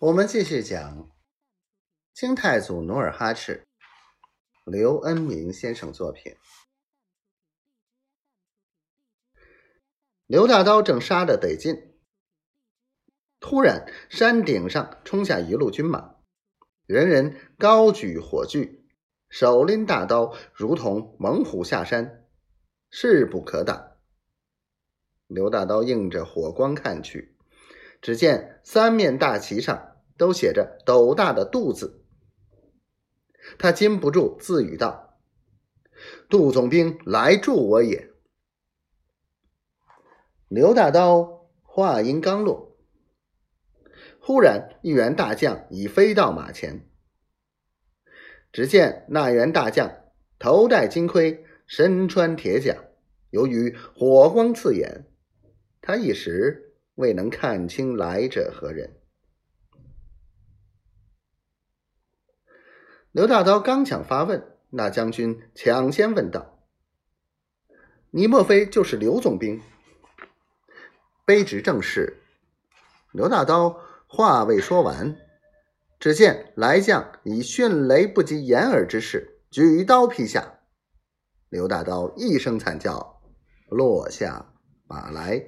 我们继续讲清太祖努尔哈赤，刘恩明先生作品。刘大刀正杀得得劲，突然山顶上冲下一路军马，人人高举火炬，手拎大刀，如同猛虎下山，势不可挡。刘大刀映着火光看去，只见三面大旗上都写着“斗大”的“杜”字，他禁不住自语道：“杜总兵来助我也。”刘大刀话音刚落，忽然一员大将已飞到马前。只见那员大将头戴金盔，身穿铁甲，由于火光刺眼，他一时未能看清来者何人。刘大刀刚想发问，那将军抢先问道：“你莫非就是刘总兵？”卑职正是。刘大刀话未说完，只见来将以迅雷不及掩耳之势举刀劈下，刘大刀一声惨叫，落下马来。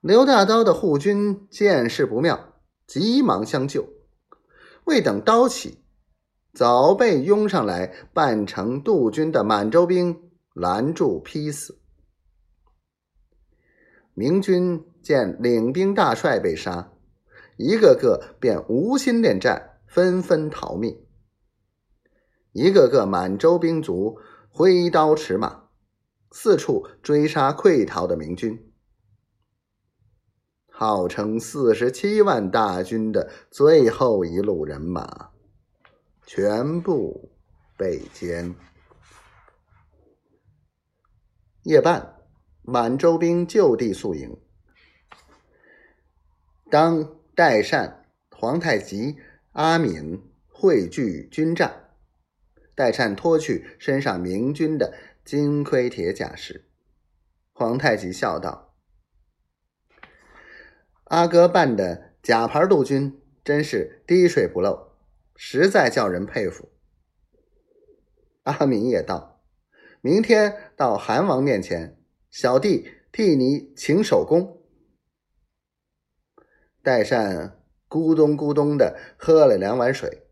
刘大刀的护军见势不妙，急忙相救，未等刀起，早被拥上来扮成杜军的满洲兵拦住劈死。明军见领兵大帅被杀，一个个便无心恋战，纷纷逃命。一个个满洲兵卒挥刀持马，四处追杀溃逃的明军。号称四十七万大军的最后一路人马，全部被歼。夜半。满洲兵就地宿营。当代善、皇太极、阿敏汇聚军帐，代善脱去身上明军的金盔铁甲时，皇太极笑道：“阿哥办的假牌陆军真是滴水不漏，实在叫人佩服。”阿敏也道：“明天到韩王面前。”小弟替你请手功。代善咕咚咕咚的喝了两碗水，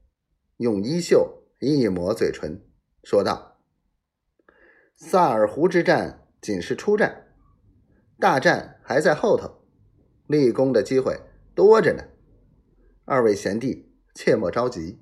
用衣袖一抹嘴唇，说道：“萨尔湖之战仅是初战，大战还在后头，立功的机会多着呢。二位贤弟切莫着急。”